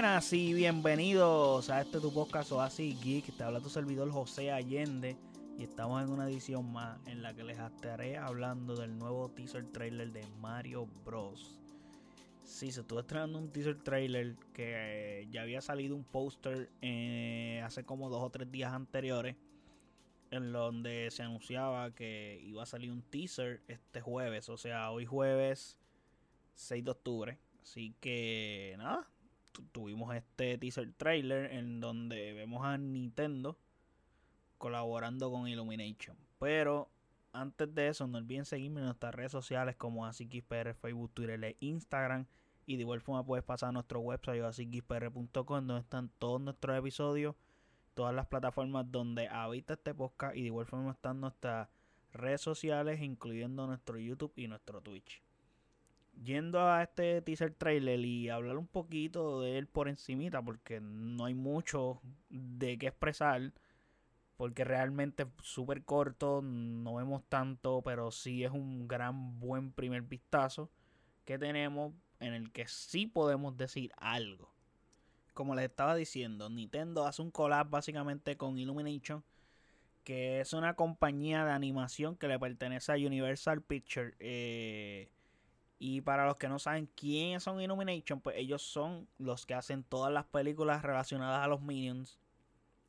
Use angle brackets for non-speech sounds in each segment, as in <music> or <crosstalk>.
buenas y bienvenidos a este tu podcast Oasis Geek. Te habla tu servidor José Allende y estamos en una edición más en la que les estaré hablando del nuevo teaser trailer de Mario Bros. Sí, se estuvo estrenando un teaser trailer que ya había salido un póster eh, hace como dos o tres días anteriores en donde se anunciaba que iba a salir un teaser este jueves, o sea, hoy jueves 6 de octubre. Así que nada, tuvimos este teaser trailer en donde vemos a Nintendo colaborando con Illumination. Pero antes de eso, no olviden seguirme en nuestras redes sociales como AsiKisPR, Facebook, Twitter e Instagram. Y de igual forma puedes pasar a nuestro website asikispr.com donde están todos nuestros episodios, todas las plataformas donde habita este podcast y de igual forma están nuestras redes sociales, incluyendo nuestro YouTube y nuestro Twitch yendo a este teaser trailer y hablar un poquito de él por encimita porque no hay mucho de qué expresar porque realmente es súper corto, no vemos tanto, pero sí es un gran buen primer vistazo que tenemos en el que sí podemos decir algo. Como les estaba diciendo, Nintendo hace un collab básicamente con Illumination, que es una compañía de animación que le pertenece a Universal Pictures. Eh, y para los que no saben quiénes son Illumination, pues ellos son los que hacen todas las películas relacionadas a los Minions.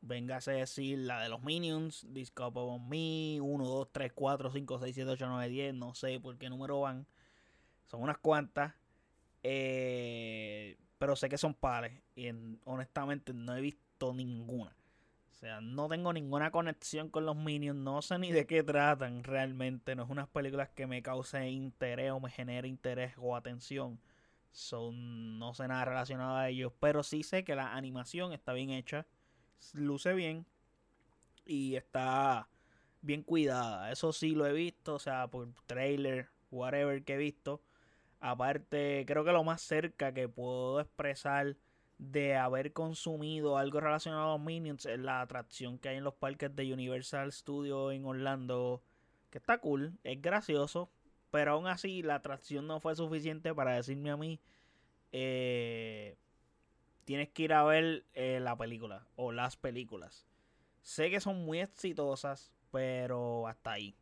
Véngase a decir la de los Minions, Discover on Me, 1, 2, 3, 4, 5, 6, 7, 8, 9, 10, no sé por qué número van. Son unas cuantas. Eh, pero sé que son pares. Y honestamente no he visto ninguna. Sea, no tengo ninguna conexión con los Minions, no sé ni de qué tratan realmente. No es unas películas que me cause interés o me genere interés o atención. Son, no sé nada relacionado a ellos, pero sí sé que la animación está bien hecha, luce bien y está bien cuidada. Eso sí lo he visto, o sea, por trailer, whatever que he visto. Aparte, creo que lo más cerca que puedo expresar de haber consumido algo relacionado a Minions es la atracción que hay en los parques de Universal Studios en Orlando, que está cool, es gracioso, pero aún así la atracción no fue suficiente para decirme a mí, eh, tienes que ir a ver eh, la película o las películas. Sé que son muy exitosas, pero hasta ahí.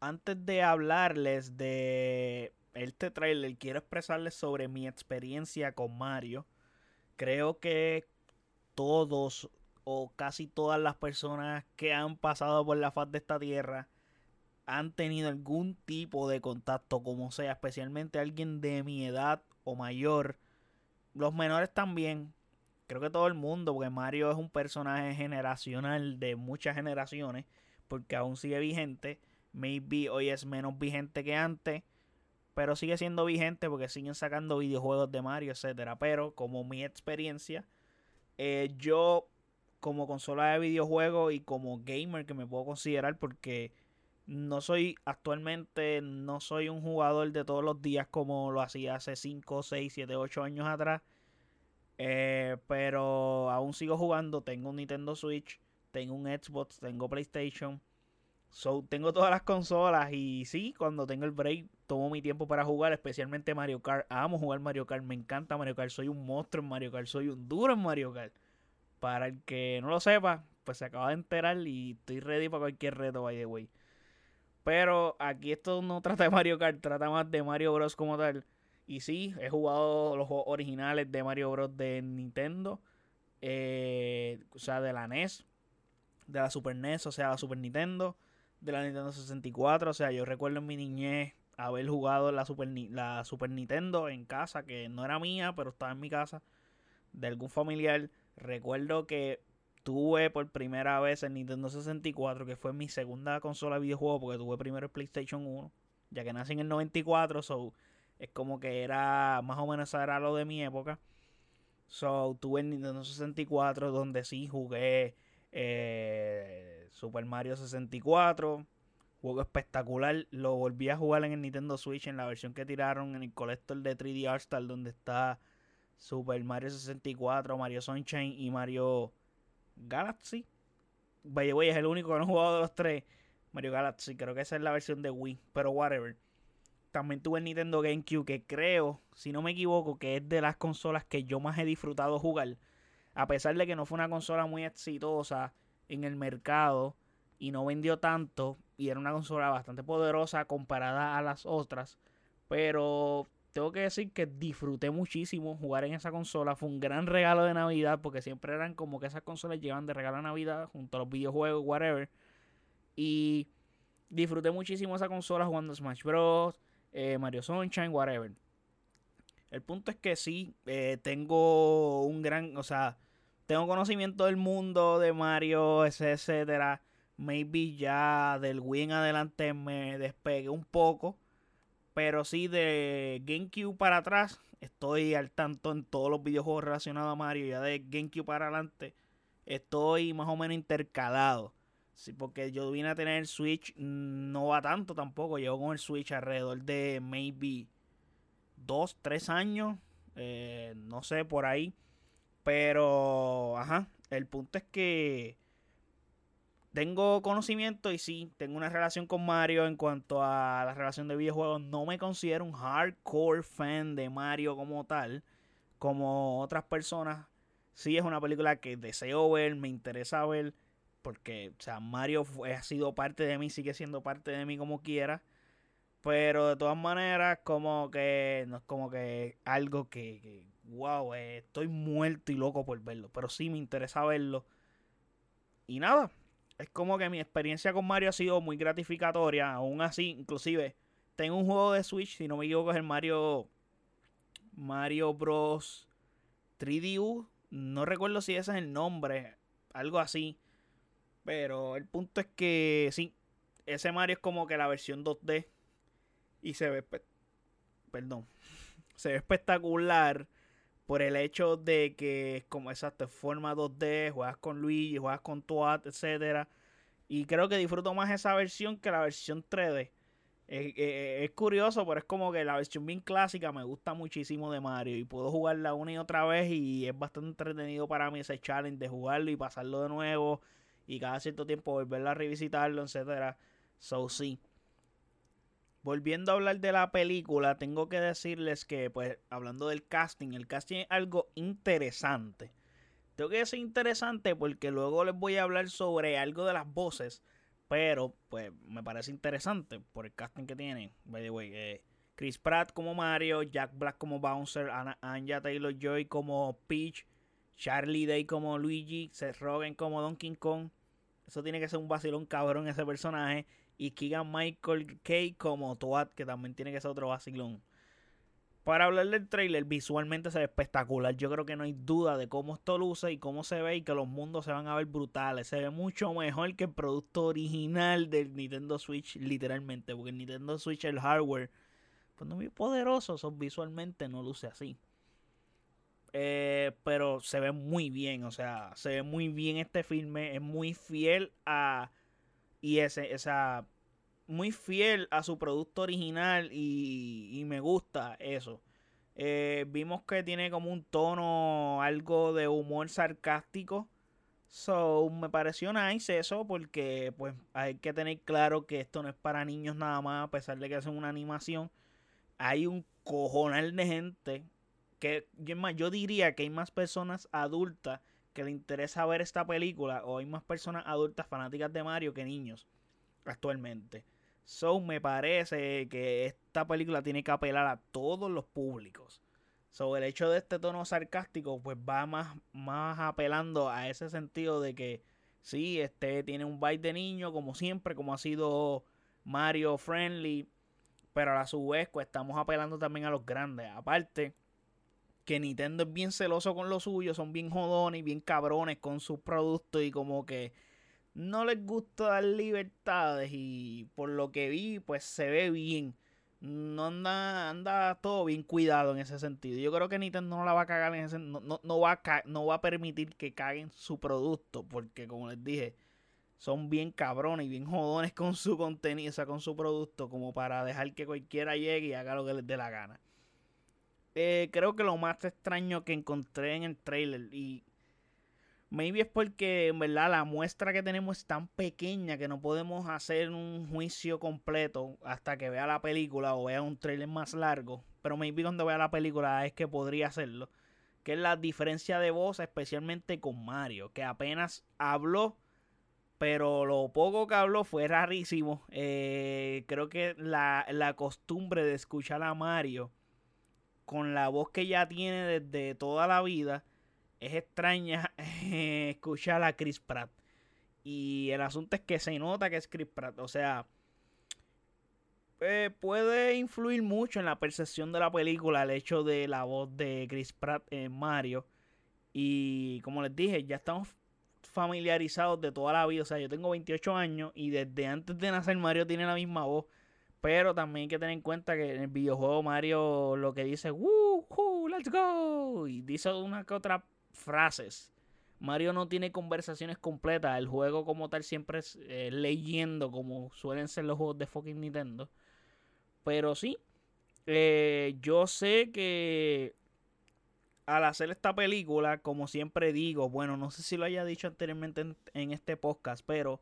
Antes de hablarles de este trailer, quiero expresarles sobre mi experiencia con Mario creo que todos o casi todas las personas que han pasado por la faz de esta tierra han tenido algún tipo de contacto, como sea, especialmente alguien de mi edad o mayor. Los menores también. Creo que todo el mundo, porque Mario es un personaje generacional de muchas generaciones, porque aún sigue vigente. Maybe hoy es menos vigente que antes, pero sigue siendo vigente porque siguen sacando videojuegos de Mario, etcétera. Pero como mi experiencia, eh, yo como consola de videojuegos y como gamer que me puedo considerar porque no soy actualmente no soy un jugador de todos los días como lo hacía hace 5, 6, 7, 8 años atrás. Eh, pero aún sigo jugando, tengo un Nintendo Switch, tengo un Xbox, tengo PlayStation. Tengo todas las consolas y sí, cuando tengo el break tomo mi tiempo para jugar, especialmente Mario Kart. Amo jugar Mario Kart, me encanta Mario Kart, soy un monstruo en Mario Kart, soy un duro en Mario Kart. Para el que no lo sepa, pues se acaba de enterar y estoy ready para cualquier reto, by the way. Pero aquí esto no <laughs> trata de Mario Kart, trata más de Mario Bros. como tal. Y sí, he jugado los juegos originales de Mario Bros. de Nintendo. Eh, o sea, de la NES. De la Super NES, o sea, la Super Nintendo. De la Nintendo 64. O sea, yo recuerdo en mi niñez haber jugado la Super, la Super Nintendo en casa, que no era mía, pero estaba en mi casa, de algún familiar. Recuerdo que tuve por primera vez el Nintendo 64, que fue mi segunda consola de videojuegos, porque tuve primero el PlayStation 1, ya que nací en el 94, so es como que era más o menos era lo de mi época. So tuve el Nintendo 64, donde sí jugué eh, Super Mario 64 Juego espectacular. Lo volví a jugar en el Nintendo Switch en la versión que tiraron en el Collector de 3D All-Star donde está Super Mario 64, Mario Sunshine y Mario Galaxy. Vaya, es el único que no he jugado de los tres. Mario Galaxy, creo que esa es la versión de Wii, pero whatever. también tuve el Nintendo GameCube, que creo, si no me equivoco, que es de las consolas que yo más he disfrutado jugar. A pesar de que no fue una consola muy exitosa en el mercado y no vendió tanto, y era una consola bastante poderosa comparada a las otras. Pero tengo que decir que disfruté muchísimo jugar en esa consola. Fue un gran regalo de Navidad porque siempre eran como que esas consolas llevan de regalo de Navidad junto a los videojuegos, whatever. Y disfruté muchísimo esa consola jugando Smash Bros. Eh, Mario Sunshine, whatever. El punto es que sí, eh, tengo un gran, o sea, tengo conocimiento del mundo de Mario, etcétera. Maybe ya del Wii en adelante me despegué un poco. Pero sí, de GameCube para atrás, estoy al tanto en todos los videojuegos relacionados a Mario. Ya de GameCube para adelante, estoy más o menos intercalado. Sí, porque yo vine a tener el Switch, mm, no va tanto tampoco. Llevo con el Switch alrededor de maybe dos, tres años. Eh, no sé, por ahí. Pero, ajá, el punto es que tengo conocimiento y sí, tengo una relación con Mario en cuanto a la relación de videojuegos. No me considero un hardcore fan de Mario como tal, como otras personas. Sí es una película que deseo ver, me interesa ver, porque, o sea, Mario ha sido parte de mí, sigue siendo parte de mí como quiera. Pero de todas maneras, como que no es como que algo que, que wow, eh, estoy muerto y loco por verlo. Pero sí me interesa verlo. Y nada, es como que mi experiencia con Mario ha sido muy gratificatoria. Aún así, inclusive, tengo un juego de Switch, si no me equivoco, es el Mario. Mario Bros. 3DU. No recuerdo si ese es el nombre. Algo así. Pero el punto es que sí. Ese Mario es como que la versión 2D. Y se ve. Perdón. <laughs> Se ve espectacular. Por el hecho de que como exacto, forma 2D, juegas con Luigi, juegas con Toad, etcétera. Y creo que disfruto más esa versión que la versión 3D. Es, curioso, pero es como que la versión bien clásica me gusta muchísimo de Mario. Y puedo jugarla una y otra vez. Y es bastante entretenido para mí ese challenge de jugarlo y pasarlo de nuevo. Y cada cierto tiempo volverla a revisitarlo, etcétera. So sí volviendo a hablar de la película, tengo que decirles que, pues, hablando del casting, el casting es algo interesante. Tengo que decir interesante porque luego les voy a hablar sobre algo de las voces, pero, pues, me parece interesante por el casting que tiene. By the way, eh, Chris Pratt como Mario, Jack Black como Bouncer, Anja Taylor Joy como Peach, Charlie Day como Luigi, Seth Rogen como Donkey Kong. Eso tiene que ser un vacilón cabrón ese personaje y Keegan Michael Kay como Toad, que también tiene que ser otro vacilón. Para hablar del trailer, visualmente se ve espectacular. Yo creo que no hay duda de cómo esto luce y cómo se ve y que los mundos se van a ver brutales. Se ve mucho mejor que el producto original del Nintendo Switch, literalmente. Porque el Nintendo Switch, el hardware, pues no es muy poderoso, eso visualmente no luce así. Eh, pero se ve muy bien, o sea, se ve muy bien este filme. Es muy fiel a y ese, esa muy fiel a su producto original y, me gusta eso. Eh, vimos que tiene como un tono algo de humor sarcástico. So, me pareció nice eso porque pues hay que tener claro que esto no es para niños nada más, a pesar de que es una animación. Hay un cojonal de gente que yo diría que hay más personas adultas que le interesa ver esta película o hay más personas adultas fanáticas de Mario que niños actualmente. So me parece que esta película tiene que apelar a todos los públicos. So el hecho de este tono sarcástico pues va más, más apelando a ese sentido de que sí, este tiene un vibe de niño como siempre, como ha sido Mario Friendly, pero a la su vez pues estamos apelando también a los grandes. Aparte, que Nintendo es bien celoso con lo suyo, son bien jodones y bien cabrones con sus productos y como que no les gusta dar libertades y por lo que vi pues se ve bien. No anda, anda todo bien cuidado en ese sentido. Yo creo que Nintendo no la va a cagar en ese no, no, va a no va a permitir que caguen su producto porque como les dije, son bien cabrones y bien jodones con su contenido, o sea, con su producto como para dejar que cualquiera llegue y haga lo que les dé la gana. Eh, creo que lo más extraño que encontré en el trailer y Maybe es porque en verdad la muestra que tenemos es tan pequeña que no podemos hacer un juicio completo hasta que vea la película o vea un trailer más largo. Pero maybe cuando vea la película es que podría hacerlo. Que es la diferencia de voz, especialmente con Mario, que apenas habló, pero lo poco que habló fue rarísimo. Eh, creo que la, la costumbre de escuchar a Mario con la voz que ya tiene desde toda la vida es extraña <laughs> escuchar a Chris Pratt. Y el asunto es que se nota que es Chris Pratt. O sea, eh, puede influir mucho en la percepción de la película el hecho de la voz de Chris Pratt en Mario. Y como les dije, ya estamos familiarizados de toda la vida. O sea, yo tengo 28 años y desde antes de nacer Mario tiene la misma voz. Pero también hay que tener en cuenta que en el videojuego Mario lo que dice, ¡Woo! ¡Let's go! Y dice una que otra frases. Mario no tiene conversaciones completas. El juego como tal siempre es eh, leyendo como suelen ser los juegos de fucking Nintendo. Pero sí, eh, yo sé que al hacer esta película, como siempre digo, bueno, no sé si lo haya dicho anteriormente en, en este podcast, pero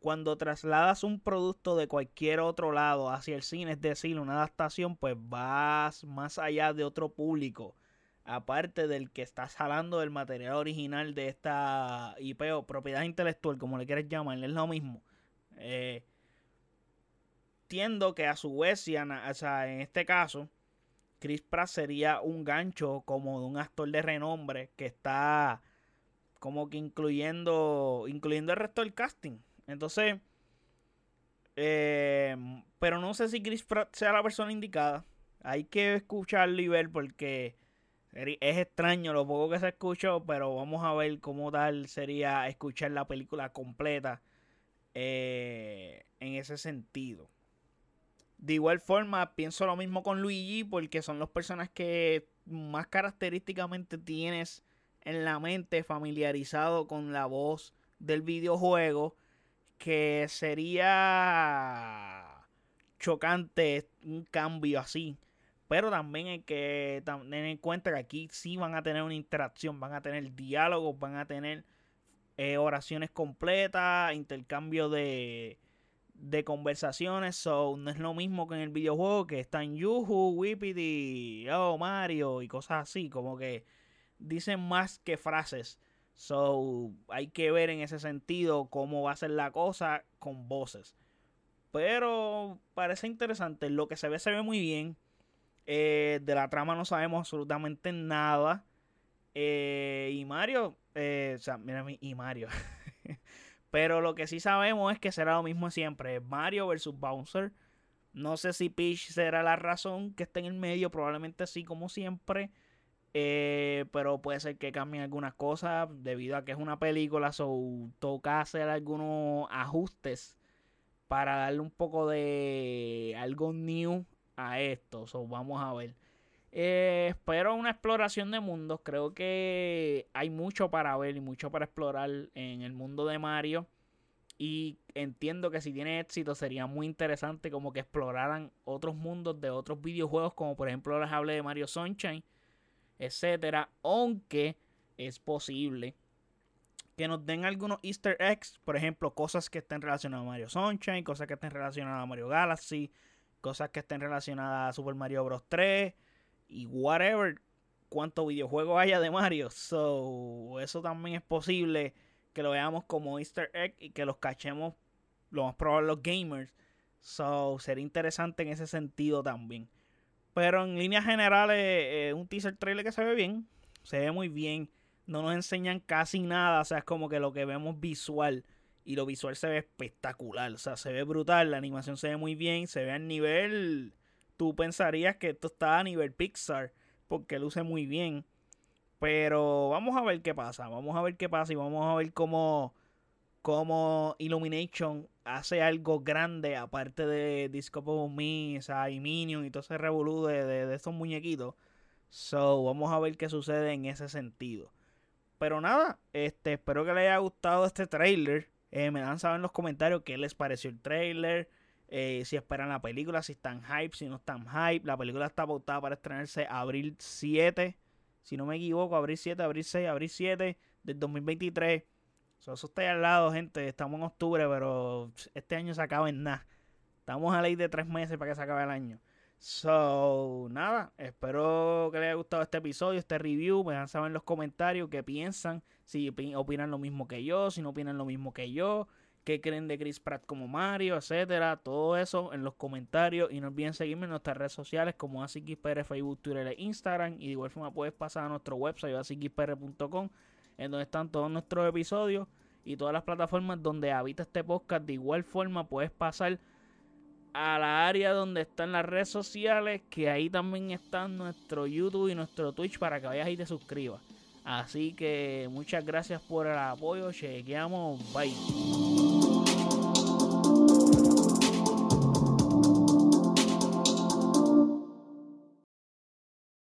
cuando trasladas un producto de cualquier otro lado hacia el cine, es decir, una adaptación, pues vas más allá de otro público aparte del que estás jalando del material original de esta IP o propiedad intelectual, como le quieres llamar, es lo mismo. Eh, que a su vez, o sea, en este caso, Chris Pratt sería un gancho como de un actor de renombre que está como que incluyendo, incluyendo el resto del casting. Entonces, eh, pero no sé si Chris Pratt sea la persona indicada. Hay que escucharlo y ver porque es extraño lo poco que se escuchó, pero vamos a ver cómo tal sería escuchar la película completa eh, en ese sentido. De igual forma, pienso lo mismo con Luigi, porque son los personas que más característicamente tienes en la mente familiarizado con la voz del videojuego, que sería chocante un cambio así pero también hay que tener en cuenta que aquí sí van a tener una interacción, van a tener diálogos, van a tener eh, oraciones completas, intercambio de, de conversaciones. So, no es lo mismo que en el videojuego que están Yuhu, Whippity, oh Mario y cosas así. Como que dicen más que frases. So, hay que ver en ese sentido cómo va a ser la cosa con voces. Pero parece interesante. Lo que se ve, se ve muy bien. Eh, de la trama no sabemos absolutamente nada. Eh, y Mario, eh, o sea, mira, y Mario. <laughs> Pero lo que sí sabemos es que será lo mismo siempre: Mario versus Bouncer. No sé si Peach será la razón que esté en el medio, probablemente sí, como siempre. Pero puede ser que cambien algunas cosas debido a que es una película, so toca hacer algunos ajustes para darle un poco de algo new a esto. So, vamos a ver. Eh, espero una exploración de mundos. Creo que hay mucho para ver y mucho para explorar en el mundo de Mario. Y entiendo que si tiene éxito sería muy interesante como que exploraran otros mundos de otros videojuegos. Como por ejemplo les hablé de Mario Sunshine. Etcétera. Aunque es posible que nos den algunos easter eggs. Por ejemplo, cosas que estén relacionadas a Mario Sunshine. Cosas que estén relacionadas a Mario Galaxy cosas que estén relacionadas a Super Mario Bros. 3 y whatever, cuánto videojuego haya de Mario. So, eso también es posible que lo veamos como easter egg y que los cachemos lo más probable los gamers. So, sería interesante en ese sentido también. Pero en líneas generales, eh, un teaser trailer que se ve bien. Se ve muy bien. No nos enseñan casi nada. O sea, es como que lo que vemos visual y lo visual se ve espectacular, o sea, se ve brutal, la animación se ve muy bien, se ve a nivel, tú pensarías que esto está a nivel Pixar, porque luce muy bien, pero vamos a ver qué pasa, vamos a ver qué pasa y vamos a ver cómo, cómo Illumination hace algo grande, aparte de Disco Me, o sea, y Minion y todo ese revolú de, de, de estos muñequitos. So, vamos a ver qué sucede en ese sentido. Pero nada, este, espero que les haya gustado este trailer. Eh, me dan saber en los comentarios qué les pareció el trailer. Eh, si esperan la película, si están hype, si no están hype. La película está pautada para estrenarse abril 7. Si no me equivoco, abril 7, abril 6, abril 7 del 2023. Eso está ahí al lado, gente. Estamos en octubre, pero este año se acaba en nada. Estamos a ley de tres meses para que se acabe el año. So, nada, espero que les haya gustado este episodio, este review. Me dejan saber en los comentarios qué piensan, si opinan lo mismo que yo, si no opinan lo mismo que yo, qué creen de Chris Pratt como Mario, etcétera. Todo eso en los comentarios. Y no olviden seguirme en nuestras redes sociales como AsiKisPR, Facebook, Twitter e Instagram. Y de igual forma puedes pasar a nuestro website asikispr.com, en donde están todos nuestros episodios y todas las plataformas donde habita este podcast. De igual forma puedes pasar a la área donde están las redes sociales, que ahí también están nuestro YouTube y nuestro Twitch para que vayas y te suscribas. Así que muchas gracias por el apoyo, chequeamos, bye.